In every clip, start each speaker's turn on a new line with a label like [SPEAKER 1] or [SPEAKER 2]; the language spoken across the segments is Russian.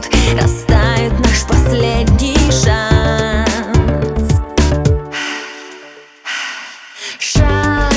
[SPEAKER 1] тут растает наш последний шанс. Шанс.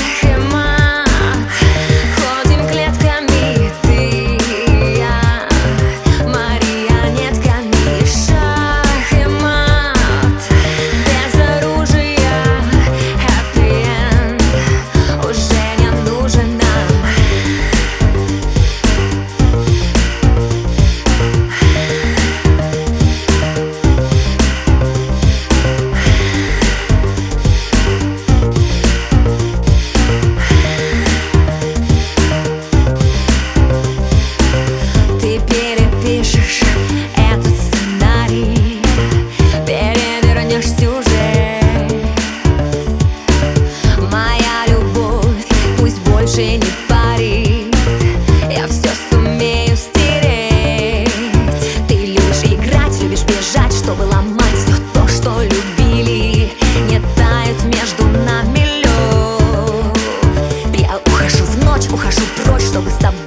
[SPEAKER 1] любовь, чтобы с тобой